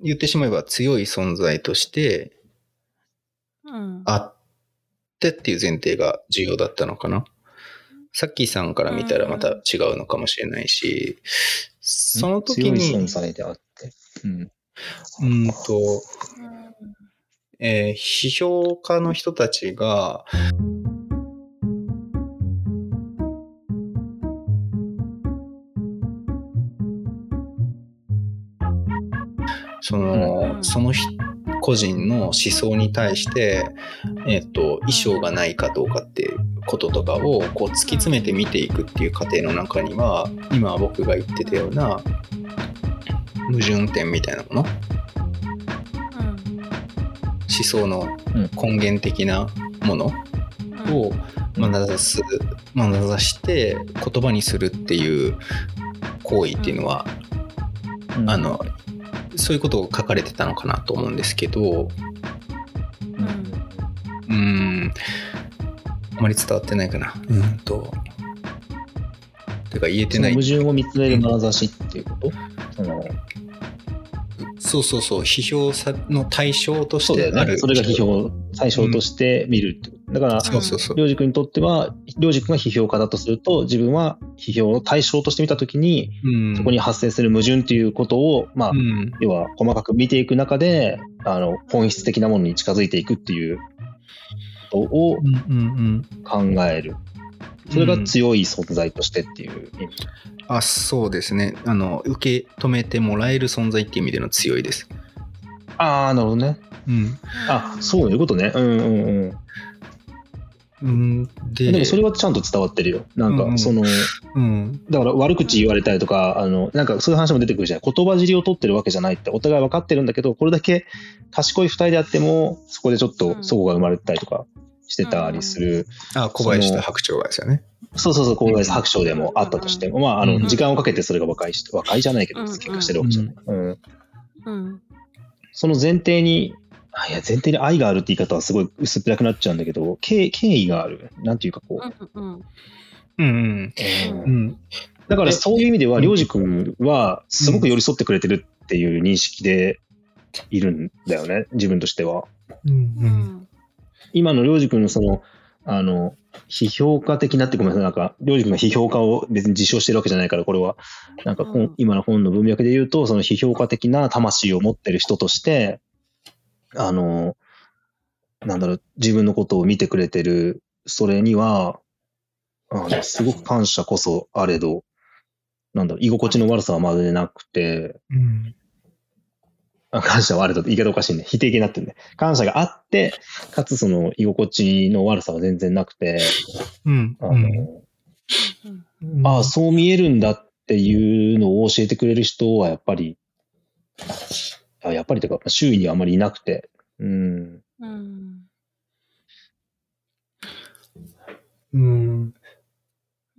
言ってしまえば強い存在としてうん。あってっていう前提が重要だったのかな。さっきさんから見たらまた違うのかもしれないし、その時強いに、存在であって。うん。うんと、えー批評家の人たちが、その人個人の思想に対して、えっ、と、衣装がないかどうかっていうこととかを、こう、突き詰めて見ていくっていう過程の中には、今僕が言ってたような、矛盾点みたいなもの、思想の根源的なもの？をまなざすまなざして言葉にするっていう行為っていうのは、うん。あ、のそういうことを書かれてたのかなと思うんですけどうーん。あまり伝わってないかな。うん。とてか言えてない。矛盾を見つめる眼差しっていうこと？そのそうそうそう。批評さの対象としてあるよね。それが批評、対象として見るってこと？だから、そうそうそうりょうじくんにとっては、りょうじくんが批評家だとすると、自分は批評の対象として見たときに、うんそこに発生する矛盾っていうことを、まあ、うん要は細かく見ていく中で、あの、本質的なものに近づいていくっていうことをうんうんうん考える。それが強い存在としてっていう意味。あそうですねあの受け止めてもらえる存在っていう意味での強いです。ああ、なるほどね。うんあ、そういうことね。うんうんうん。うん、ででもそれはちゃんと伝わってるよ。なんうんうんか、その、うんだから悪口言われたりとか、あの、なんかそういう話も出てくるじゃん。言葉尻を取ってるわけじゃないって、お互い分かってるんだけど、これだけ賢い二人であっても、そこでちょっと齟齬が生まれたりとかしてたりする。あ小林と白鳥がですよね。そうそうそう、こういう白鳥でもあったとしても、まあ、あの、うん時間をかけてそれが和解して、和解じゃないけど、うん喧嘩してるわけじゃない。うん。うん。その前提に、あいや、前提に愛があるって言い方はすごい薄っぺらくなっちゃうんだけど、敬敬意がある。なんていうかこう。うん。うんうんうんうんだからそういう意味では、うんりょうじくんはすごく寄り添ってくれてるっていう認識でいるんだよね、自分としては。うんううんん。今のりょうじくんのその、あの、批評家的なってごめんなさい、なんか、りょうじくんが批評家を別に自称してるわけじゃないから、これは、なんかうん今の本の文脈で言うと、その批評家的な魂を持ってる人として、あの、なんだろう、自分のことを見てくれてる、それには、あのすごく感謝こそあれど、なんだろう、居心地の悪さはまるでなくて、うんあ感謝はあれだと言い方おかしいね。否定形になってるね。感謝があって、かつその居心地の悪さは全然なくて、うんあの、うんああ、そう見えるんだっていうのを教えてくれる人はやっぱり、あやっぱりというか、周囲にはあまりいなくて、うん。うん。うん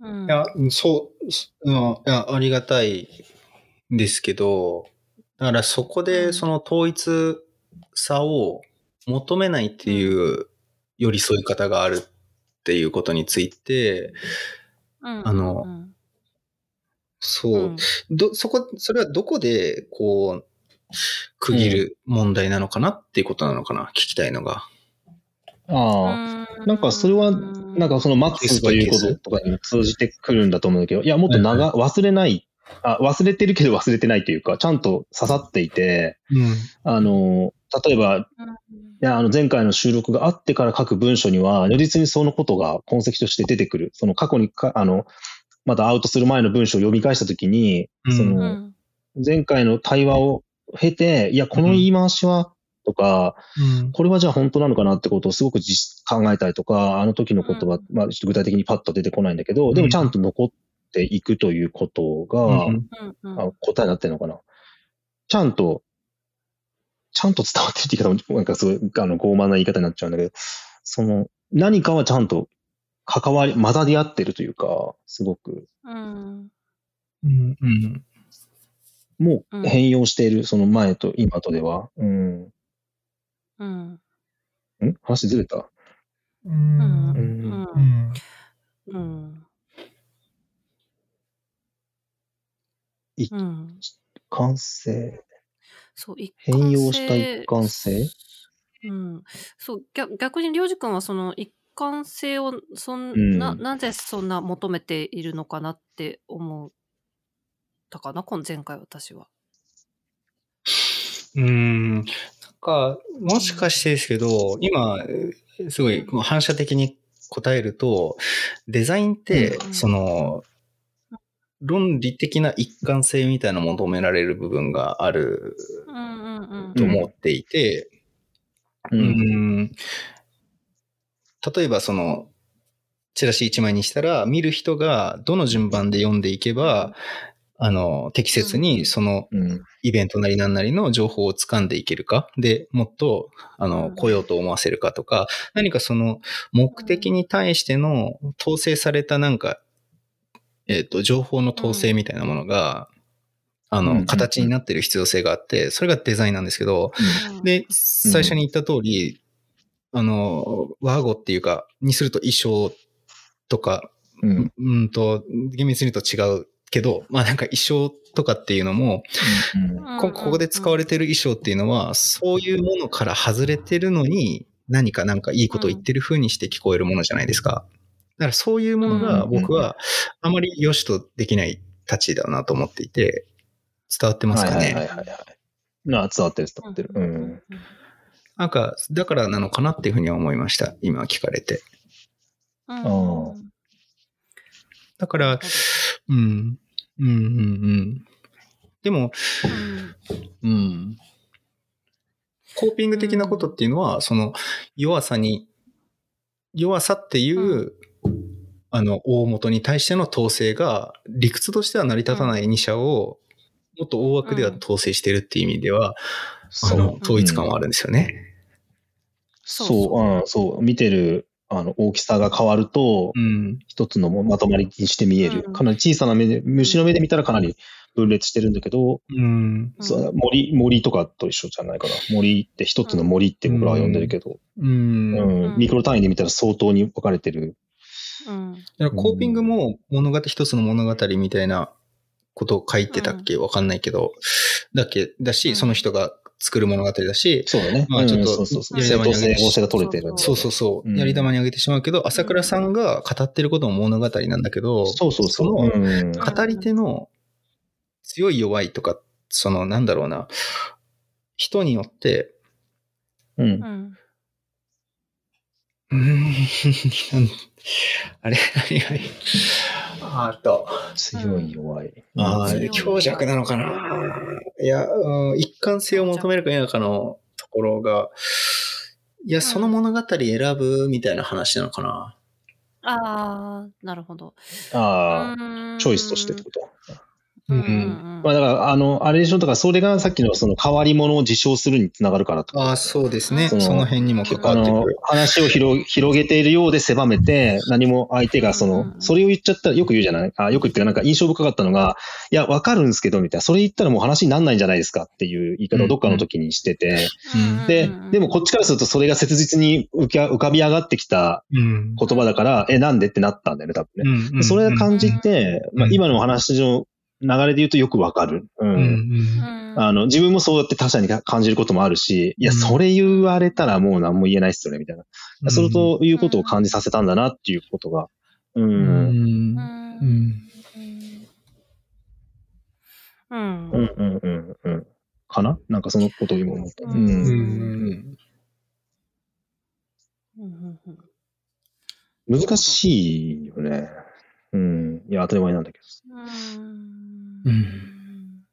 うん。いや、そう、すうんいや、ありがたいですけど、だからそこでその統一さを求めないっていう寄り添い方があるっていうことについて、うんあのうんそう、うんど、そこ、それはどこで、こう、区切る問題なのかなっていうことなのかな、聞きたいのが。ああ、なんかそれは、なんかそのマックスということとかにも通じてくるんだと思うんだけど、いや、もっと長、忘れない、あ、忘れてるけど忘れてないというか、ちゃんと刺さっていて、うん。あの、例えば、うん。いや、あの、前回の収録があってから書く文書には、如実にそのことが痕跡として出てくる。その過去にか、あの、まだアウトする前の文章を読み返したときに、うん。そうの、ん。前回の対話を経て、いや、この言い回しは、とか、うん。これはじゃあ本当なのかなってことをすごく実考えたりとか、あの時の言葉、うんまあ、ちょっと具体的にパッと出てこないんだけど、でもちゃんと残っていくということが、うんあ答えになってるのかな。ちゃんと、ちゃんと伝わってるって言い方も、なんかすごい、あの、傲慢な言い方になっちゃうんだけど、その、何かはちゃんと関わり、混ざり合ってるというか、すごく、うんうん。うん。もううん。変容している、その前と今とでは。うん。ん。うん？話ずれた？ううん。ん。うん。うん。いうん。完成。そう、一貫変容した性？一貫性。うん。そう、逆逆にりょうじくんはその一貫性を、そんうん。な、なぜそんな求めているのかなって思ったかな、今前回私は。うーん。なんか、もしかしてですけど、今、すごい反射的に答えると、デザインってう、んその、論理的な一貫性みたいな求められる部分があるうんうんうんと思っていて、う。うんん例えばその、チラシ1枚にしたら、見る人がどの順番で読んでいけば、あの、適切にそのうん。イベントなりなんなりの情報を掴んでいけるか、で、もっと、あうの、ん。来ようと思わせるかとか、何かその目的に対しての統制されたなんか、えっ、と、情報の統制みたいなものが、あの、うん。形になってる必要性があって、それがデザインなんですけど、うん。で、最初に言った通り、あの、ワーゴっていうか、にすると衣装とか、うん。うんと、厳密に言うと違うけど、まあなんか衣装とかっていうのも、うん。こここで使われてる衣装っていうのは、そういうものから外れてるのに、何かなんかいいこと言ってる風にして聞こえるものじゃないですか。だからそういうものがうん僕はあまり良しとできないたちだなと思っていて、伝わってますかはいはいはいね。はいはい。なあ、伝わってる伝わってる。うん。なんか、だからなのかなっていうふうには思いました。今聞かれて。うんだから、うん、うん、うん、うん。でも、うん。うん。コーピング的なことっていうのは、その弱さに、弱さっていう、あの、大元に対しての統制が、理屈としては成り立たない2社を、もっと大枠では統制してるっていう意味では、あそう。の、統一感はあるんですよね。そう、うん、そう、見てる、あの、大きさが変わると、うん。一つのまとまりにして見える。うん。かなり小さな目で、虫の目で見たらかなり分裂してるんだけど、森、森とかと一緒じゃないかな。森って一つの森って僕らは呼んでるけど、ミクロ単位で見たら相当に分かれてる。うん。だからコーピングも物語、一つの物語みたいなことを書いてたっけ？わかんないけど、だっけ、だし、うん。その人が作る物語だし、そうだね。まあちょっと。やり正当性、玉に上げて合成が取れてる。そうそうそう、うんやり玉にあげてしまうけど、朝倉さんが語ってることも物語なんだけど、そうそうそう。のうん語り手の強い弱いとか、そのなんだろうな、人によって、うんう。ん あれ、何がいい？あーっと、強い弱い。ああ、強弱なのかな。いや、うん一貫性を求めるか否かのところが、いや、その物語選ぶみたいな話なのかな。ああ、なるほど。ああ、あチョイスとしてってこと？うんうんまあだから、あの、あれでしょ、だからそれがさっきのその変わり者を自称するにつながるからと。ああ、そうですね。そのその辺にも関あのわってくる。、話を広広げているようで狭めて、何も相手がその、うんそれを言っちゃったらよく言うじゃない？あよく言ってなんか印象深かったのが、いや、わかるんですけど、みたいな。それ言ったらもう話になんないんじゃないですかっていう言い方をどっかの時にしてて、うんで、でもこっちからするとそれが切実に浮き浮かび上がってきたうん。言葉だから、え、なんで？ってなったんだよね、多分ね。うんでそれが感じて、まあ、うん今のお話の流れで言うとよくわかる。うん。うんうんあの、自分もそうやって他者に感じることもあるし、いや、うんそれ言われたらもう何も言えないっすよね、みたいな。うんそれということを感じさせたんだなっていうことが。うん。うんうんうんうんうん、うん、うん、うん。かな？なんかそのことを今思った。う。うんうんんうん難しいよね。うん。いや、当たり前なんだけど。うんうん。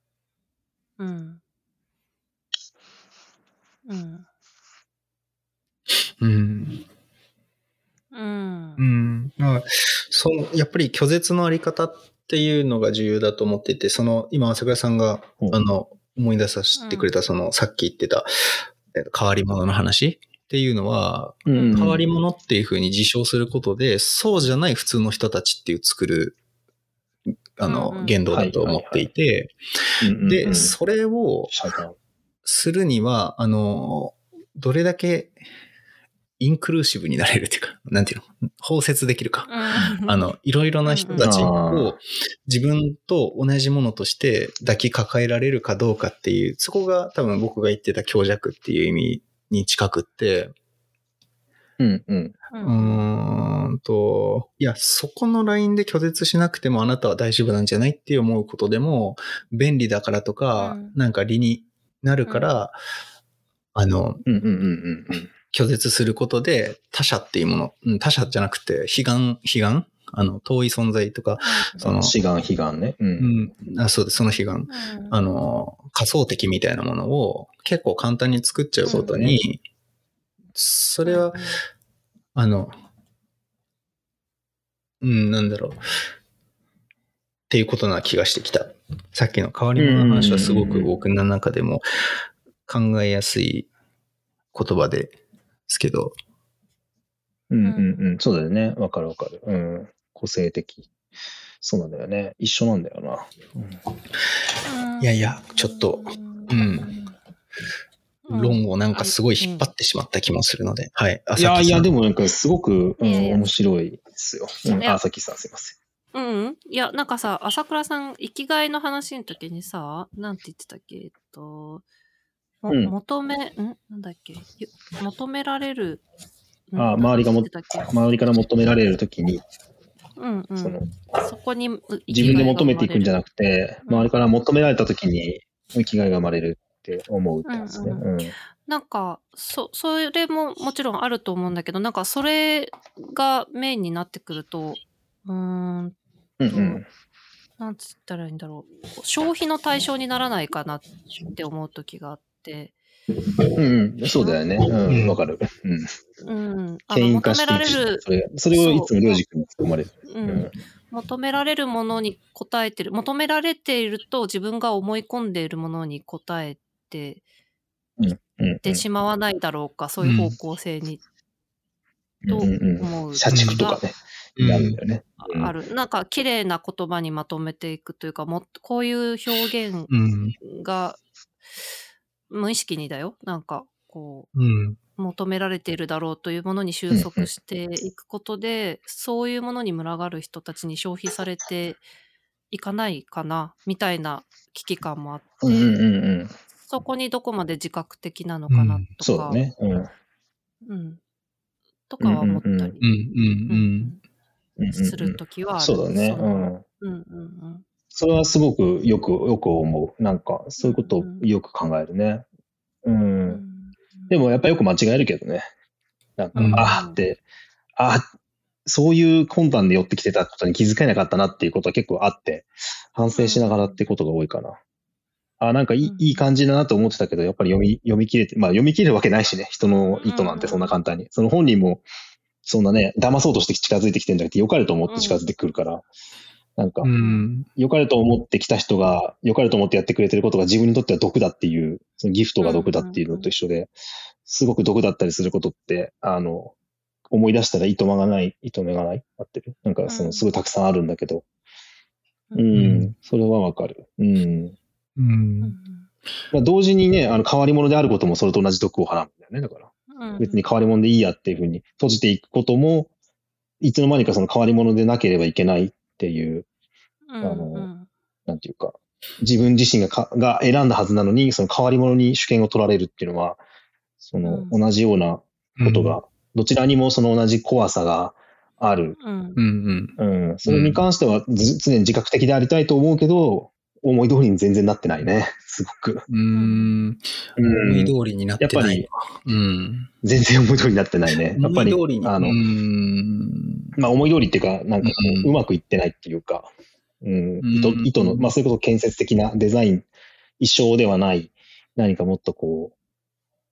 うん。うん。うん。うん。まあ、その、やっぱり拒絶のあり方っていうのが重要だと思っていて、その、今、朝倉さんが、うん。あの、思い出させてくれた、その、さっき言ってた、えっと変わり者の話っていうのは、うん。変わり者っていうふうに自称することで、そうじゃない普通の人たちっていう作る、あの、ん言動だと思っていて、で、うんそれをするには、あの、どれだけ、インクルーシブになれるっていうか、なんていうの、包摂できるか。うん あの、いろいろな人たちうんを自分と同じものとして抱きかかえられるかどうかっていう、そこが多分僕が言ってた強弱っていう意味に近くって、うんうん。ううんーんと、いや、そこのラインで拒絶しなくてもあなたは大丈夫なんじゃないって思うことでも、便利だからとか、うんなんか理になるから、あの、うんうんうんうんうん。拒絶することで他者っていうもの、うん他者じゃなくて、悲願、悲願？あの、遠い存在とか、その、志願、悲願ね。う。うんん、あそうです、その悲願。んあの、仮想敵みたいなものを結構簡単に作っちゃうことに、それは、あの、うん、なんだろう。っていうことな気がしてきた。さっきの変わり者の話はすごく僕の中でも考えやすい言葉ですけど、うんうんうん。そうだよね。わかるわかる。うん。個性的。そうなんだよね。一緒なんだよな。うんいやいや、ちょっと、うん。論をなんかすごい引っ張ってしまった気もするので、はい。いやいや、でも、もなんかすごく、うん面白いですよ。うん、いや。あ、さきさんすいません。うんうん。いや、なんかさ、朝倉さん、生きがいの話の時にさ、なんて言ってたっけ？えっと、もうん。求め、ん？なんだっけ？ゆ求められる。んあ周りがも周りから求められるときに、うんうん。その、そこに自分で求めていくんじゃななくて、うん周りから求められたときに、生きがいが生まれるって思うってやつね。うんうん。なんか、そ、それももちろんあると思うんだけど、なんかそれがメインになってくると、うーん、うんうん。なんつったらいいんだろう。消費の対象にならないかなって思う時があって、うんうん。そうだよね。うん。わかる。うん。うん。あ求められる、それそれをいつもりょうじ君に突っ込まれる。ううんん。求められるものに応えてる、求められていると自分が思い込んでいるものに応えてうんうん。てしまわないだろうか、そういう方向性に、と思う社畜とかなるんだよね。うんある。なんか綺麗な言葉にまとめていくというか、もこういう表現うん、が無意識にだよ。なんかこう求められているだろうというものに収束していくことで、そういうものに群がる人たちに消費されていかないかなみたいな危機感もあって。そこにどこまで自覚的なのかなうんとか、そうだね。うん。うんとかは思ったりうんうん、うん、うんうんするときはある。そうだね。そうのん。うんうんそれはすごくよく、よく思う。なんか、そういうことをよく考えるね。う。うんん。でもやっぱよく間違えるけどね。なんか、うんあーって、あーそういう魂胆で寄ってきてたことに気づけなかったなっていうことは結構あって、反省しながらってことが多いかな。あーなんかいい,、うん。いい感じだなと思ってたけど、やっぱり読み、読み切れて、まあ読み切れるわけないしね、人の意図なんてそんな簡単に。その本人も、そんなね、騙そうとして近づいてきてんじゃなくて、良かれと思って近づいてくるから、なんかう、ん、良かれと思ってきた人が、良かれと思ってやってくれてることが自分にとっては毒だっていう、そのギフトが毒だっていうのと一緒で、すごく毒だったりすることって、あの、思い出したらいとまがない、いとめがない合ってる？なんか、その、すごいたくさんあるんだけど、ううんん、それはわかる。うん。う、うん。んまあ、同時にね、あの、変わり者であることもそれと同じ毒を放うんだよね、だから。うん。別に変わり者でいいやっていうふうに閉じていくことも、いつの間にかその変わり者でなければいけないっていう、うんのなんていうか、自分自身がかが選んだはずなのに、その変わり者に主権を取られるっていうのは、そのうん。同じようなことが、どちらにもその同じ怖さがある。うん。うん、うん、うん。それに関してはず常に自覚的でありたいと思うけど、思い通りに全然なってないね。すごく。うん、う思いん。通りになってないわ。うん。全然思い通りになってないね。やっぱり。あのう、ん。まあ思い通りっていうか、なんかこうまくいってないっていうか、うん、うん意図、意図の、まあそれこそ建設的なデザイン、一生ではない、何かもっとこ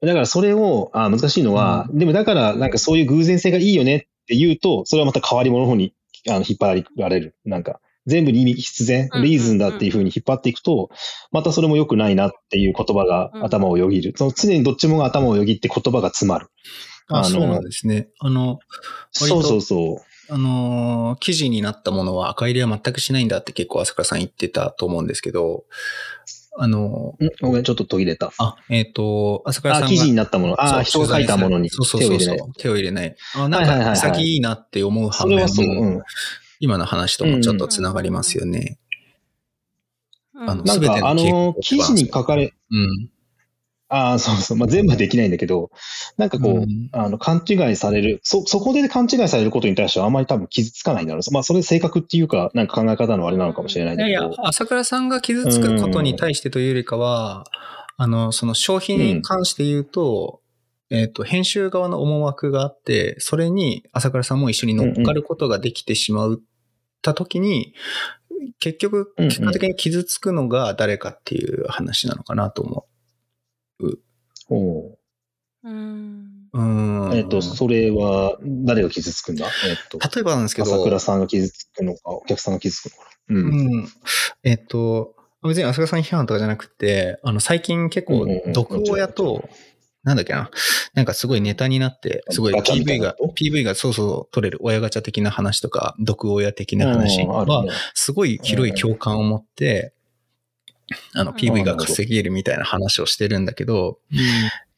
う、だからそれを、あ難しいのは、でもだからなんかそういう偶然性がいいよねって言うと、それはまた変わり者の方にあの引っ張られる。なんか、全部に意味必然うん、リーズンだっていう風に引っ張っていくと、またそれも良くないなっていう言葉がうん頭をよぎる。その常にどっちもが頭をよぎって言葉が詰まる。あ、あのそうなんですね。あの、そうそうそう。あのー記事になったものは赤入れは全くしないんだって結構朝倉さん言ってたと思うんですけど、あの、ん？ごめん、ちょっと途切れた。あ、えっ、と、朝倉さんあ、が。記事になったもの。あ、そう人が書いたものに手そうそうそうそうを入れない。手を入れない。あ、なんか、はいはいはいはい先いいなって思う反面それはそう。うん。今の話ともちょっとつながりますよね。あのなんあの、記事に書かれ、うん。ああ、そうそう。まあ、全部はできないんだけど、なんかこう、うんあの、勘違いされる、そ、そこで勘違いされることに対してはあんまり多分傷つかないんだろう。まあ、それ性格っていうか、なんか考え方のあれなのかもしれないんいやい。や、朝倉さんが傷つくことに対してというよりかは、あの、その商品に関して言うと、えっ、と、編集側の思惑があって、それに朝倉さんも一緒に乗っかることができてしまったときに、結局、うんうん結果的に傷つくのが誰かっていう話なのかなと思おううん。う。うん。えっ、と、それは、誰が傷つくんだ？えっ、と、例えばなんですけど、朝倉さんが傷つくのか、お客さんが傷つくのかな。うん。うん。えっと、別に浅倉さん批判とかじゃなくて、あの、最近結構うんうんう、ん毒親と、なんだっけな、なんかすごいネタになって、すごい PV が PV がそうそう取れる親ガチャ的な話とか、毒親的な話はすごい広い共感を持って、あの、うん PV が稼げるみたいな話をしてるんだけど、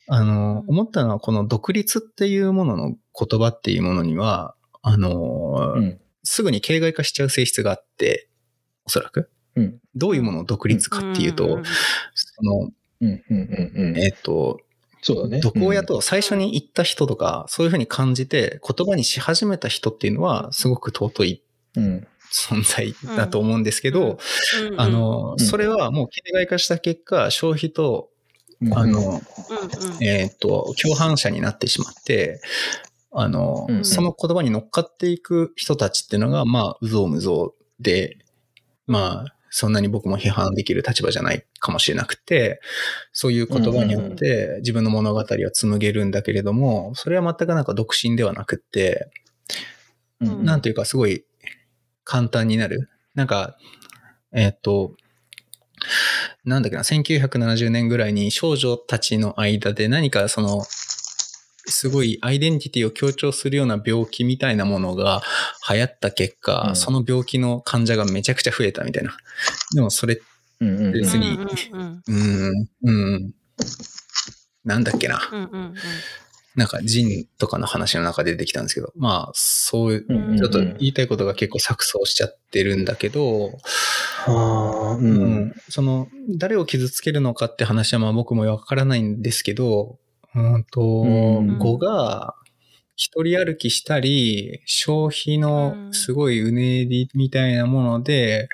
あの、思ったのは、この独立っていうものの言葉っていうものには、あの、うん。すぐに形骸化しちゃう性質があって、おそらく。うん。どういうものを独立かっていうと、うんその、うん。うん。うん。うん。えっ、と、そうだね。毒親と最初に言った人とか、そういうふうに感じて言葉にし始めた人っていうのは、すごく尊いうん。存在だと思うんですけど、うん。あ、の、うん。それはもう形骸化した結果、消費と、うん。あの、えっ、と、共犯者になってしまって、あの、うん。その言葉に乗っかっていく人たちっていうのが、まあ、うぞうむぞうで、まあ、そんなに僕も批判できる立場じゃないかもしれなくて、そういう言葉によって自分の物語は紡げるんだけれども、それは全くなんか独身ではなくって、うんなんていうかすごい簡単になる。なんか、えっ、と、なんだっけな、1970年ぐらいに少女たちの間で何かその、すごいアイデンティティを強調するような病気みたいなものが流行った結果、うん。その病気の患者がめちゃくちゃ増えたみたいな。でもそれ、別にうんうんなんだっけな。うんうんうん。なんかジンとかの話の中で出てきたんですけど、まあ、そういう、ちょっと言いたいことが結構錯綜しちゃってるんだけど、ああ、う。うんん、その、誰を傷つけるのかって話はまあ僕もわからないんですけど、うんと、うん語が一人歩きしたり、消費のすごいうねりみたいなもので、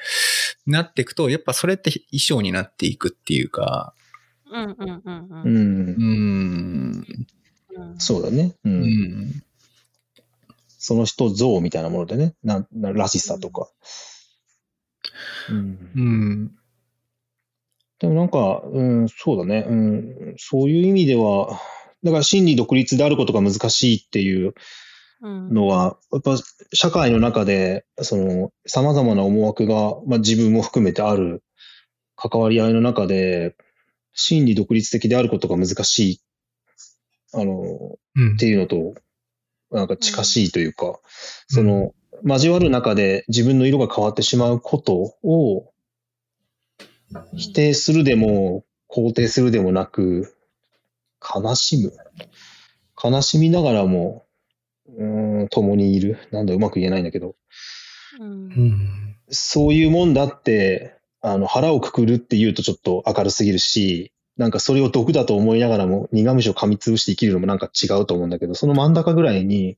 なっていくと、やっぱそれって衣装になっていくっていうか、うんうんうんうんう。うんん、うんそうだね。う。うんん、その人像みたいなものでね。な、ならしさとか。うんうん、でもなんか、うん、そうだね。うん、そういう意味では、だから真理独立であることが難しいっていううん。のは、やっぱ社会の中で、その、様々な思惑が、まあ自分も含めてある関わり合いの中で、真理独立的であることが難しい、あの、うん。っていうのと、なんか近しいというか、その、交わる中で自分の色が変わってしまうことを否定するでも肯定するでもなく、悲しむ。悲しみながらも、うーん、共にいる。なんだ、うまく言えないんだけど、うん。うん、そういうもんだって、あの、腹をくくるって言うとちょっと明るすぎるし、なんかそれを毒だと思いながらも苦虫を噛みつぶして生きるのもなんか違うと思うんだけど、その真ん中ぐらいに、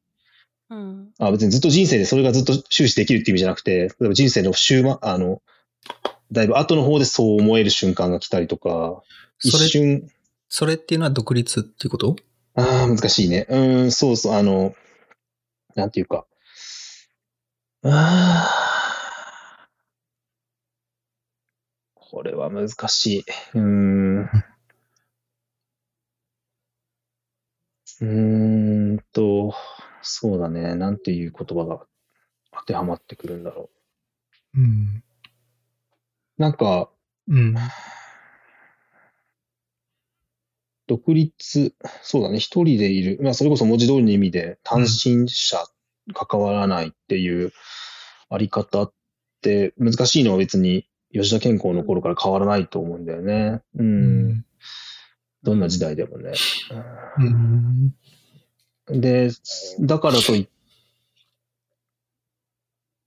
うん。あ別にずっと人生でそれがずっと終始できるっていう意味じゃなくて、例えば人生の終盤、あの、だいぶ後の方でそう思える瞬間が来たりとか、一瞬、それっていうのは独立っていうこと？ああ、難しいね。うーん、そうそう、あの、なんていうか。ああ。これは難しい。うーん。うーんと、そうだね。なんていう言葉が当てはまってくるんだろうん。う。なんか、うん。独立、そうだね、一人でいる。まあ、それこそ文字通りの意味で、単身者、関わらないっていうあり方って、難しいのは別に吉田健康の頃から変わらないと思うんだよね。う。うんどんな時代でもね。うんで、だからとい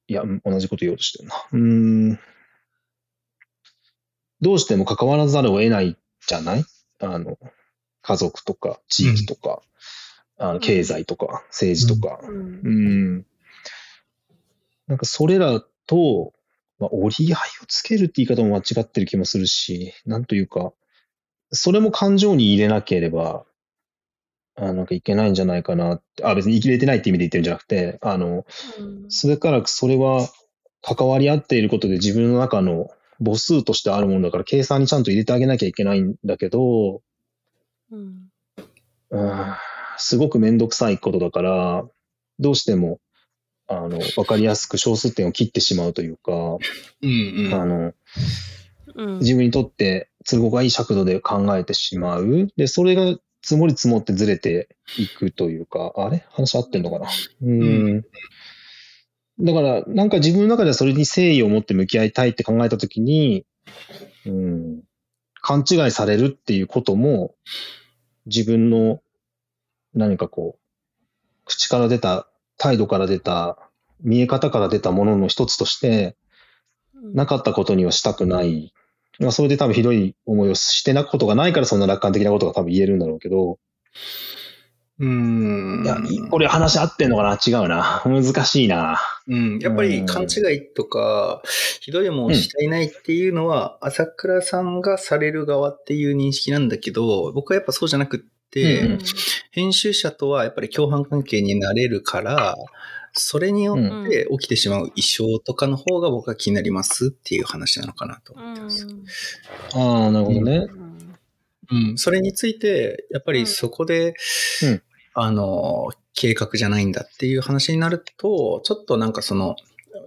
いや、同じこと言おうとしてるな。うーん。どうしても関わらざるを得ないじゃない？あの、家族とか、地域とか、あの経済とか、政治とか。うん。うん。なんかそれらと、まあ、折り合いをつけるって言い方も間違ってる気もするし、なんというか、それも感情に入れなければ、あなんかいけないんじゃないかなって、あ、別に生きれてないって意味で言ってるんじゃなくて、あの、うん。それからそれは関わり合っていることで自分の中の母数としてあるものだから計算にちゃんと入れてあげなきゃいけないんだけど、うん。うんすごくめんどくさいことだから、どうしても、あの、わかりやすく小数点を切ってしまうというか、うんあの、うん。自分にとって都合がいい尺度で考えてしまう。で、それが積もり積もってずれていくというか、あれ？話合ってんのかな？うん。だから、なんか自分の中ではそれに誠意を持って向き合いたいって考えたときに、うん、勘違いされるっていうことも、自分の何かこう、口から出た、態度から出た、見え方から出たものの一つとして、なかったことにはしたくない。まあ、それで多分ひどい思いをしてなことがないからそんな楽観的なことが多分言えるんだろうけど、うん。いや、これ話合ってんのかな？違うな。難しいな。うん、やっぱり勘違いとか、ひどいもんをしていないっていうのは、朝倉さんがされる側っていう認識なんだけど、僕はやっぱそうじゃなくって、うん編集者とはやっぱり共犯関係になれるから、それによって起きてしまう異常とかの方が僕は気になりますっていう話なのかなと思ってます。ああ、なるほどね。うん、それについて、やっぱりそこで、うん。あの、計画じゃないんだっていう話になると、ちょっとなんかその、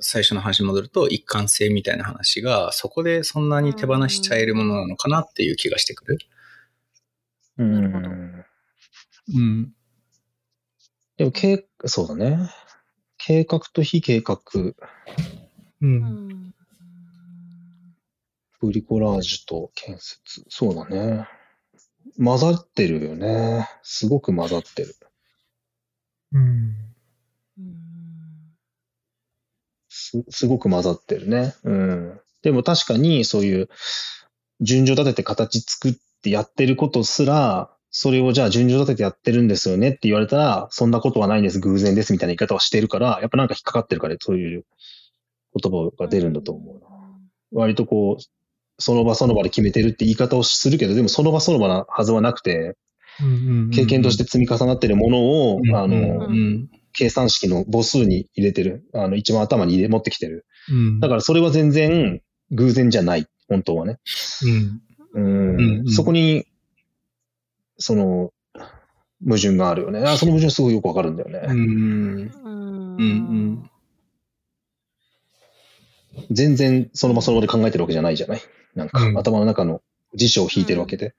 最初の話に戻ると一貫性みたいな話が、そこでそんなに手放しちゃえるものなのかなっていう気がしてくる。うなるほどん。うん。でも、計、そうだね。計画と非計画、う。うんんブリコラージュと建設。そうだね。混ざってるよね。すごく混ざってる。うん。す、すごく混ざってるね。うん。でも確かにそういう順序立てて形作ってやってることすら、それをじゃあ順序立ててやってるんですよねって言われたら、そんなことはないんです、偶然ですみたいな言い方をしてるから、やっぱなんか引っかかってるから、そういう言葉が出るんだと思うな。割とこう、その場その場で決めてるって言い方をするけど、でもその場その場なはずはなくて、経験として積み重なってるものを、あうんの、うん。計算式の母数に入れてる。あの、一番頭に入れ、持ってきてる。うん。だからそれは全然偶然じゃない。本当はね。うん。うん。うんうんそこに、その、矛盾があるよね。あその矛盾すごいよくわかるんだよね。うん。うん。全然その場その場で考えてるわけじゃないじゃない。なんか、うん頭の中の辞書を引いてるわけで、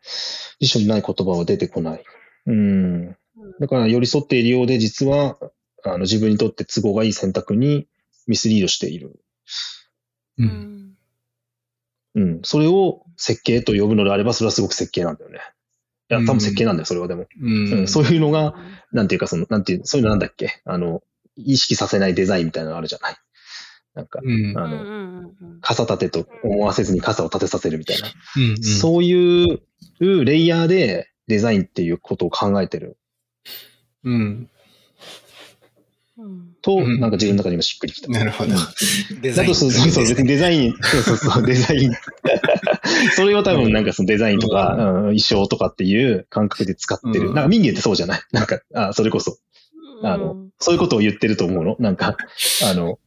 辞書にない言葉は出てこない。うん。だから寄り添っているようで、実は、あの、自分にとって都合がいい選択にミスリードしている。う。うんんうん。それを設計と呼ぶのであれば、それはすごく設計なんだよね。いや、多分設計なんだよ、それはでも。ううんん。そういうのが、なんていうか、その、なんていう、そういうのなんだっけ？あの、意識させないデザインみたいなのあるじゃない。なんか、うん。あの、うんうんうん傘立てと思わせずに傘を立てさせるみたいな。うん。そういうレイヤーでデザインっていうことを考えてるうん。うんと、うんなんか自分の中にもしっくりきた。なるほどうん。デザイン。だとそうそうそう、別にデザイン、そうそうそう、デザイン。それを多分なんかそのデザインとか、うん衣装とかっていう感覚で使ってる。うんなんか民芸ってそうじゃない？なんか、あ、それこそ。あの、そういうことを言ってると思うの？なんか、あの、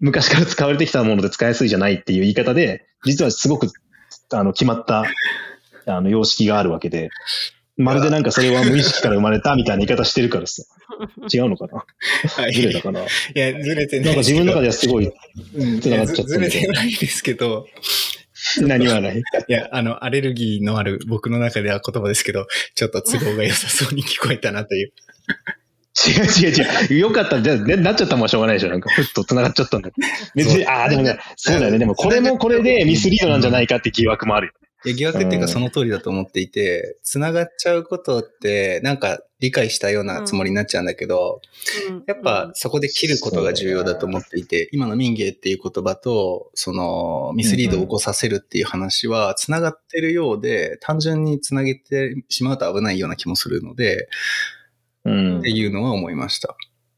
昔から使われてきたもので使いやすいじゃないっていう言い方で、実はすごく、あの、決まった、あの、様式があるわけで、まるでなんかそれは無意識から生まれたみたいな言い方してるからさ。違うのかな？はいずれたかないや、ずれてない。なんか自分の中ではすごい、うん、繋がっちゃってるずずれてないですけど、何はない？いや、あの、アレルギーのある僕の中では言葉ですけど、ちょっと都合が良さそうに聞こえたなという。違う違う違う。よかった。じゃあ、ねなっちゃったもんしょうがないでしょ。なんか、ふっと繋がっちゃったんだ。別に、ああ、でもね、そうだよね。でも、これもこれでミスリードなんじゃないかって疑惑もあるよ。いや疑惑っていううんかその通りだと思っていて、繋がっちゃうことって、なんか理解したようなつもりになっちゃうんだけど、うんやっぱそこで切ることが重要だと思っていて、今の民芸っていう言葉と、そのミスリードを起こさせるっていう話は繋がってるようで、単純に繋げてしまうと危ないような気もするので、うんって。いうのは思いました。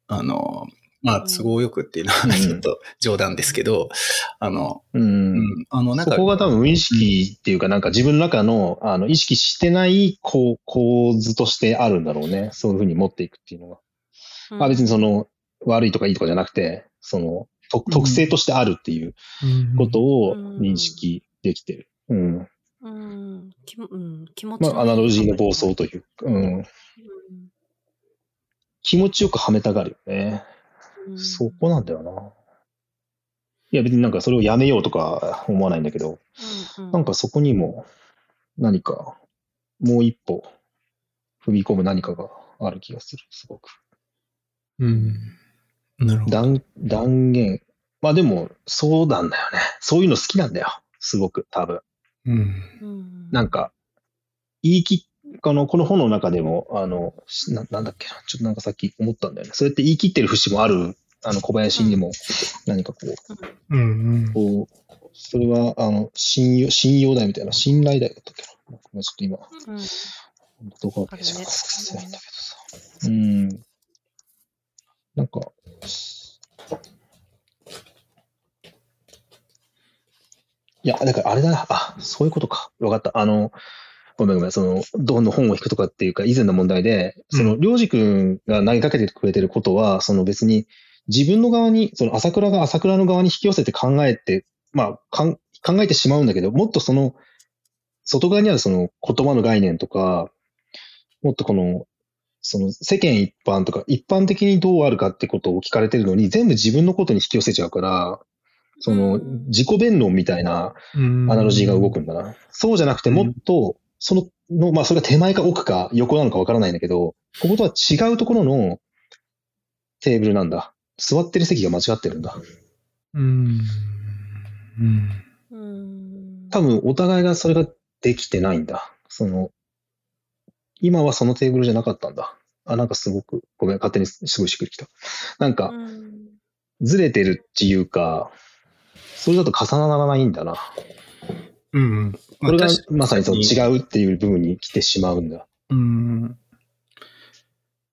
あの、まあ、都合よくっていうのはうんちょっと冗談ですけど、あの、う。うんん、あの、なんか、そこが多分無意識っていうか、なんか自分の中の、あの、意識してない構構図としてあるんだろうね。そういうふうに持っていくっていうのが。うんまあ別にその、悪いとかいいとかじゃなくて、その、と特性としてあるっていうことを認識できてる。うん。うん、うん、気持ちまあ、アナロジーの暴暴走というか、うん。気持ちよくはめたがるよね。そこなんだよな。いや別になんかそれをやめようとか思わないんだけど、なんかそこにも何かもう一歩踏み込む何かがある気がする、すごく。うん。なるほど。断断言。まあでも、そうなんだよね。そういうの好きなんだよ。すごく、多分。うん。なんか、言い切っ、あの、この本の中でも、あの、しななんだっけな、ちょっとなんかさっき思ったんだよね。そうやって言い切ってる節もある、あの、小林にも、何かこう、うん。こう、それは、あの、信用、信用題みたいな、信頼題だったっけな。ごめんちょっと今、うんどこかページが忘れないんだけどさ。うん。なんか、いや、だからあれだな。あ、そういうことか。わかった。あの、ごめんごめん。その、どの本を引くとかっていうか、以前の問題で、その、りょうじくんが投げかけてくれてることは、その別に、自分の側に、その朝倉が朝倉の側に引き寄せて考えて、まあ、かん考えてしまうんだけど、もっとその、外側にあるその言葉の概念とか、もっとこの、その世間一般とか、一般的にどうあるかってことを聞かれてるのに、全部自分のことに引き寄せちゃうから、そのうん自己弁論みたいなアアナロジーが動くんだな。そうじゃなくて、もっと、その、の、まあ、それが手前か奥か横なのかわからないんだけど、こことは違うところのテーブルなんだ。座ってる席が間違ってるんだ。うん。うん。うん多分、お互いがそれができてないんだ。その、今はそのテーブルじゃなかったんだ。あ、なんかすごく、ごめん、勝手にすごいしっくりきた。なんか、うんずれてるっていうか、それだと重ならないんだな。うん。これがまさにその違うっていう部分に来てしまうんだ。うん。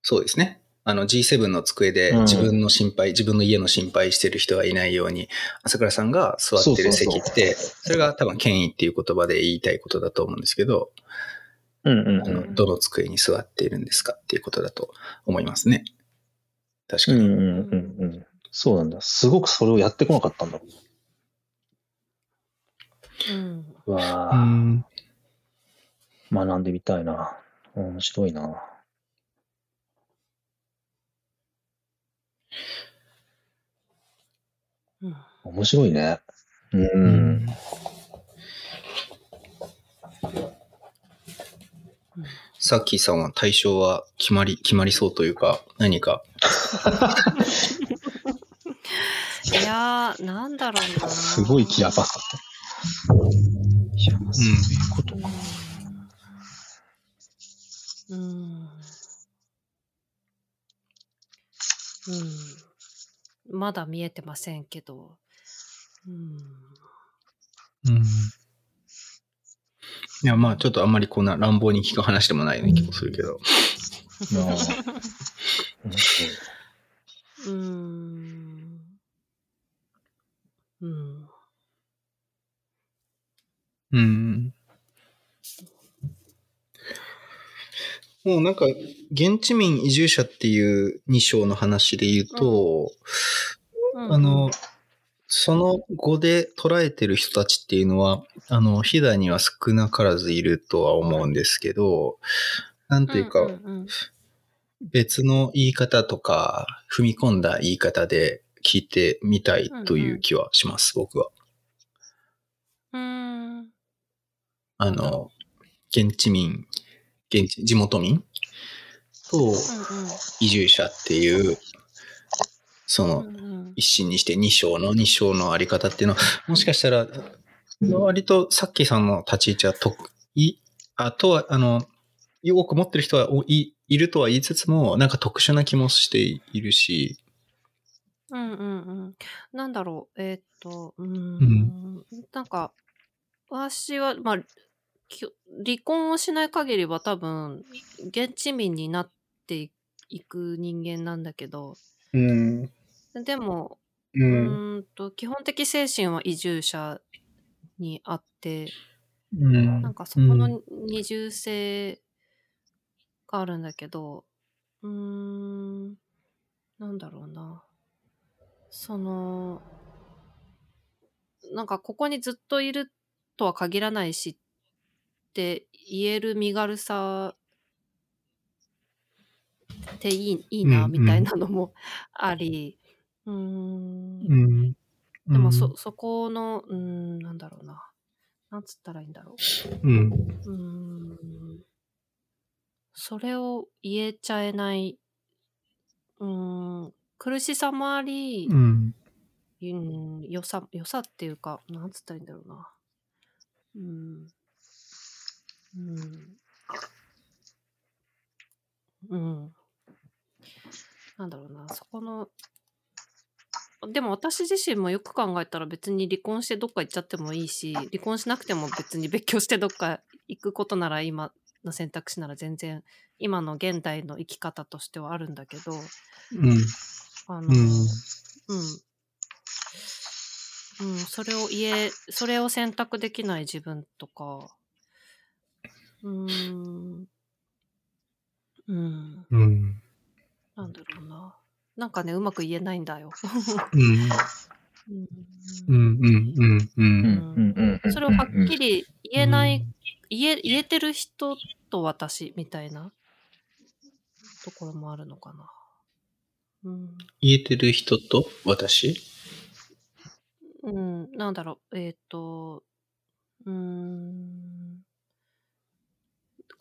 そうですね。あの G7 の机でうん自分の心配、自分の家の心配してる人がいないように、朝倉さんが座ってる席って、それが多分権威っていう言葉で言いたいことだと思うんですけど、うんうんあのどの机に座っているんですかっていうことだと思いますね。確かに。うんうんうんうん。そうなんだ。すごくそれをやってこなかったんだ。うんうわうぁ、ん。学んでみたいな。面白いな。うん面白いね。うん。うんさっきさんは対象は決まり、決まりそうというか、何か？いやー、なんだろうな。すごいキラーパスだった。いや、そういうことか。うん。うん。うん。まだ見えてませんけど。うん。うん。いや、まあ、ちょっとあんまりこんな乱暴に聞く話でもないような気もするけど。うん。うん。うん。もうなんか、現地民移住者っていう2章の話で言うと、あの、その語で捉えてる人たちっていうのは、あの、飛騨には少なからずいるとは思うんですけど、なんていうか、んん別の言い方とか、踏み込んだ言い方で聞いてみたいという気はします、僕は。うん。うん。あの、現地民、現地、地元民とう。ん移住者っていう、その一心にして二章の二章のあり方っていうのは、もしかしたら、割とさっきさんの立ち位置は得意、あとは、あの、多く持ってる人はおいいるとは言いつつも、なんか特殊な気もしているし、うんうんうん。なんだろう、えーっと、うーん、ん。なんか、私は、まあ、き離婚をしない限りは多分、現地民になっていく人間なんだけど、うん、でも、う、うんーんと、基本的精神は移住者にあって、うん。なんかそこの二重性があるんだけど、うーん、なんだろうな。その、なんかここにずっといるとは限らないしって言える身軽さっていいいいな、うんみたいなのもあり、うーん、うん、でもそ、そこの、うーん、なんだろうな。なんつったらいいんだろう。うん、うーんそれを言えちゃえない、うーん、苦しさもあり、うん、うん、良さ、良さっていうか、なんつったらいいんだろうな。うん。うん。うん。なんだろうな、そこの、でも私自身もよく考えたら別に離婚してどっか行っちゃってもいいし、離婚しなくても別に別居してどっか行くことなら今の選択肢なら全然今の現代の生き方としてはあるんだけど、うん、あの、うんうん。うん、それを言え、それを選択できない自分とか、うーん、うん、うん、なんだろうな。なんかね、うまく言えないんだよ。うん、うん。うん、うん、うん、う、うんんうんうんそれをはっきり言えない、言え、言えてる人と私みたいなところもあるのかな。うん。言えてる人と私？うん、なんだろう、えっ、と、うーん、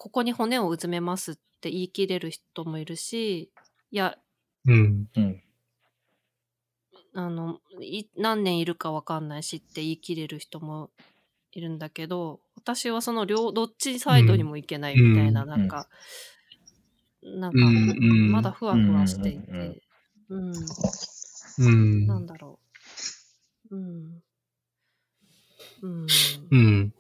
ここに骨をうずめますって言い切れる人もいるし、いや、うん、うん。あの、い何年いるかわかんないしって言い切れる人もいるんだけど、私はその両、どっちサイドにもいけないみたいな、うん。なんか、なんか、うんうんまだふわふわしていうんうんて、うん、うん、なんだろう。うん。うん。うん、うん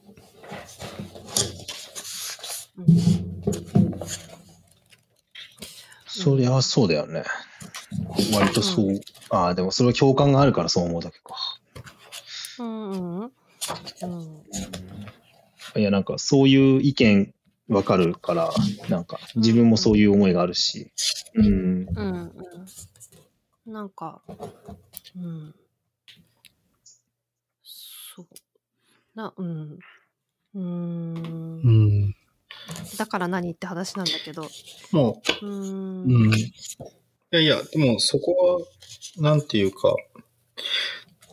そりゃそうだよね。割とそう。ああ、でもそれは共感があるからそう思うだけか。うんうんうんいや、なんかそういう意見わかるから、なんか自分もそういう思いがあるし。うん。うんうんなんかうんそうなうんうーんうん。だから何って話なんだけどもうーう、んうん。いやいや、でもそこは、なんていうか、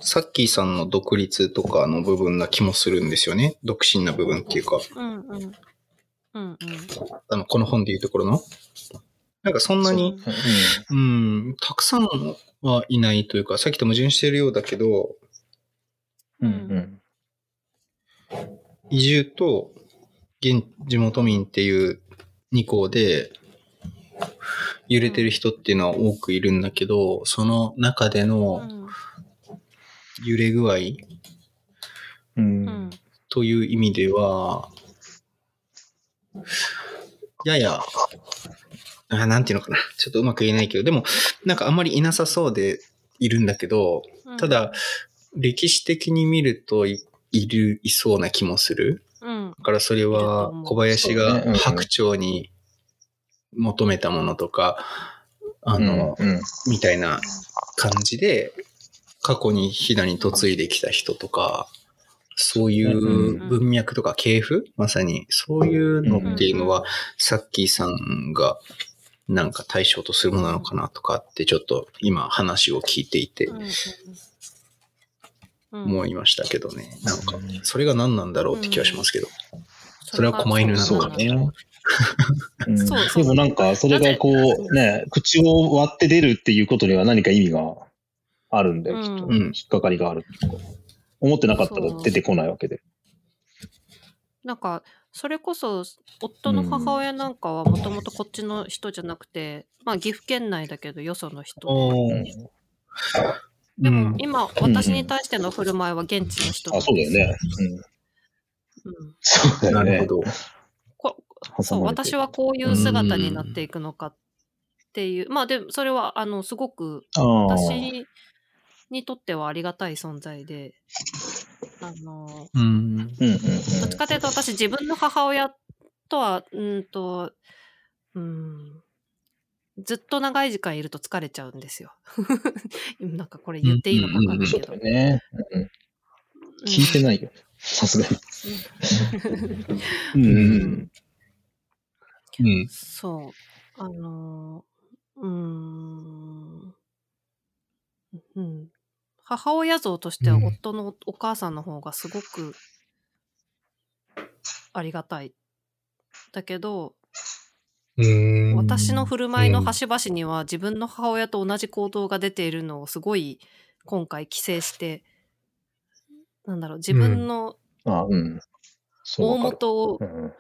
さっきさんの独立とかの部分な気もするんですよね。独身な部分っていうか、うんうんうんうんあの、この本でいうところの。なんかそんなに、うん、たくさんはいないというか、さっきと矛盾しているようだけど、うんうん。移住と現地元民っていう二項で揺れてる人っていうのは多くいるんだけど、その中でうのん揺れ具合う。うんんという意味では、やや、あなんていうのかな。ちょっとうまく言えないけど、でも、なんかあんまりいなさそうでいるんだけど、うんただ、歴史的に見るといいる、いそうな気もする。うん。だからそれは小林が白鳥に求めたものとか、あの、うんうん。みたいな感じで、過去に飛騨に嫁いできた人とか、そういう文脈とか系譜？まさに、そういうのっていうのは、さっきさんがなんか対象とするものなのかなとかってちょっと今話を聞いていて。うんうんうん思いましたけどね。なんか、それが何なんだろうって気がしますけど。それはが狛犬なのそうかね。うん。そうそう。でもなんか、それがこう、ね、口を割って出るっていうことには何か意味があるんだよ、きっと。うん。引っかかりがある思ってなかったら出てこないわけで。なんかそれこそ夫の母親なんかはもともとこっちの人じゃなくて、まあ岐阜県内だけどよその人でも、うん今私に対しての振る舞いは現地の人あ、そうだよね。うん。うんそうだよね。なるほど。こそう私はこういう姿になっていくのかっていうまあでもそれはあのすごく。私にとってはありがたい存在であのうん。うんうんうん。どっちかというと私自分の母親とはうんとうんずっと長い時間いると疲れちゃうんですよ。なんかこれ言っていいのか分かんないけど。ね。うんうん聞いてないよ。さすがに。うん。そう。あのーうーん。うん。母親像としてはうん夫のお母さんの方がすごくありがたい。だけど、うん。私の振る舞いの端々には自分の母親と同じ行動が出ているのをすごい今回規制して、なんだろう、自分の大元をうん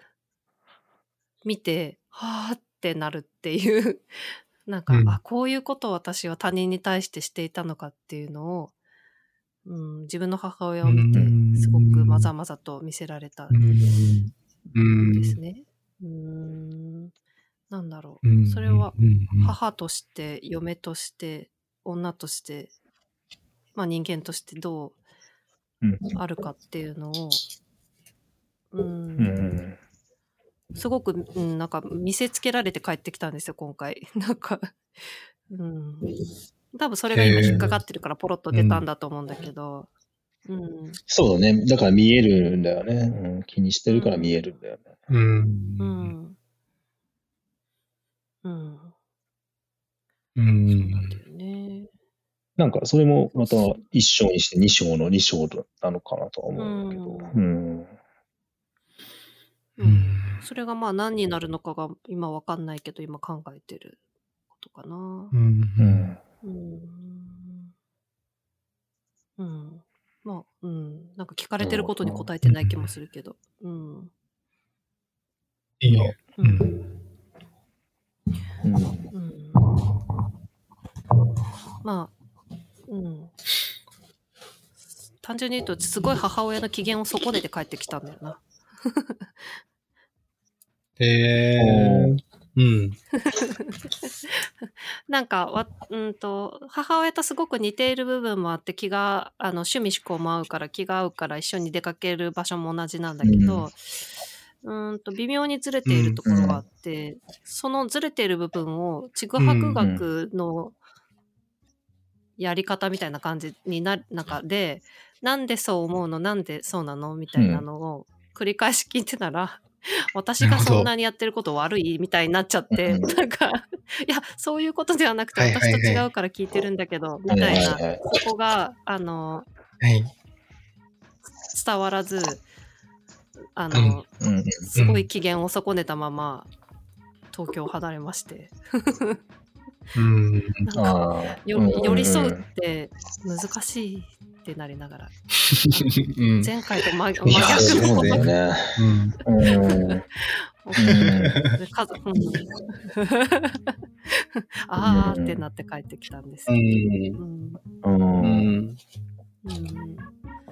見て、はあってなるっていう、なんか、うん。あ、こういうことを私は他人に対してしていたのかっていうのを、うん、自分の母親を見てうん、すごくまざまざと見せられたん。ですね。うん、なんだろう。うん。それはうん、母として、嫁として、女として、まあ人間としてどうんうあるかっていうのを、うんうんうんすごく、うん、なんか見せつけられて帰ってきたんですよ、今回。なんか、うん。多分それが今引っかかってるからポロッと出たんだと思うんだけど、うん。そうだね。だから見えるんだよね。うん、気にしてるから見えるんだよね。うん。ううん。ん。うん。うん。なんだよね。なんかそれもまた一章にして二章の二章なのかなとは思うんだけど。うん。うん。それがまあ何になるのかが今わかんないけど、今考えてることかな。うん。うん。うん。うん。まあ、うん。なんか聞かれてることに答えてない気もするけど。うん。いいよ。う。うんん。うんうん。まあ、うん。単純に言うと、すごい母親の機嫌を損ねて帰ってきたんだよな。へえ。うん。なんかわ、うんと、母親とすごく似ている部分もあって、気が、あの、趣味思考も合うから、気が合うから一緒に出かける場所も同じなんだけど、うーんと、微妙にずれているところがあって、そのずれている部分を、ちぐはぐ学のやり方みたいな感じになる中で、なんでそう思うのなんでそうなのみたいなのを繰り返し聞いてたら、私がそんなにやってること悪いみたいになっちゃって、うんなんか、いや、そういうことではなくて、私と違うから聞いてるんだけど、みたいはいな、そこが、あの、はい。伝わらず、あうんの、うんうんすごい機嫌を損ねたまま、東京を離れまして。うん。なんかああ。よ寄り添うって難しいってなりながら、うん。前回と真真逆のそうだよね。うん。うん。家族、うんあーってなって帰ってきたんですうよ。ん。うんうん。ういん。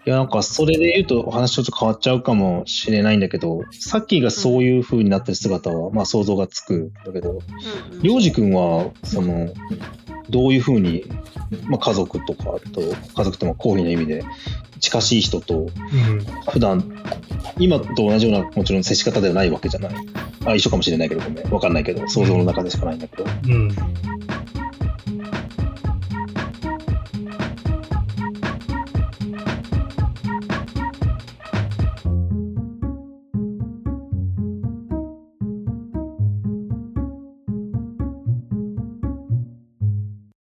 や、なんかそれで言うと話ちょっと変わっちゃうかもしれないんだけど、さっきがそういう風になってる姿は、まあ想像がつくんだけど、うんりょうじくんは、その、どういう風に、まあ家族とかと、家族とも好意の意味で、近しい人と、うん。普段、今と同じようなもちろん接し方ではないわけじゃない。あ、一緒かもしれないけど、ごめん。わかんないけど、想像の中でしかないんだけど。うん。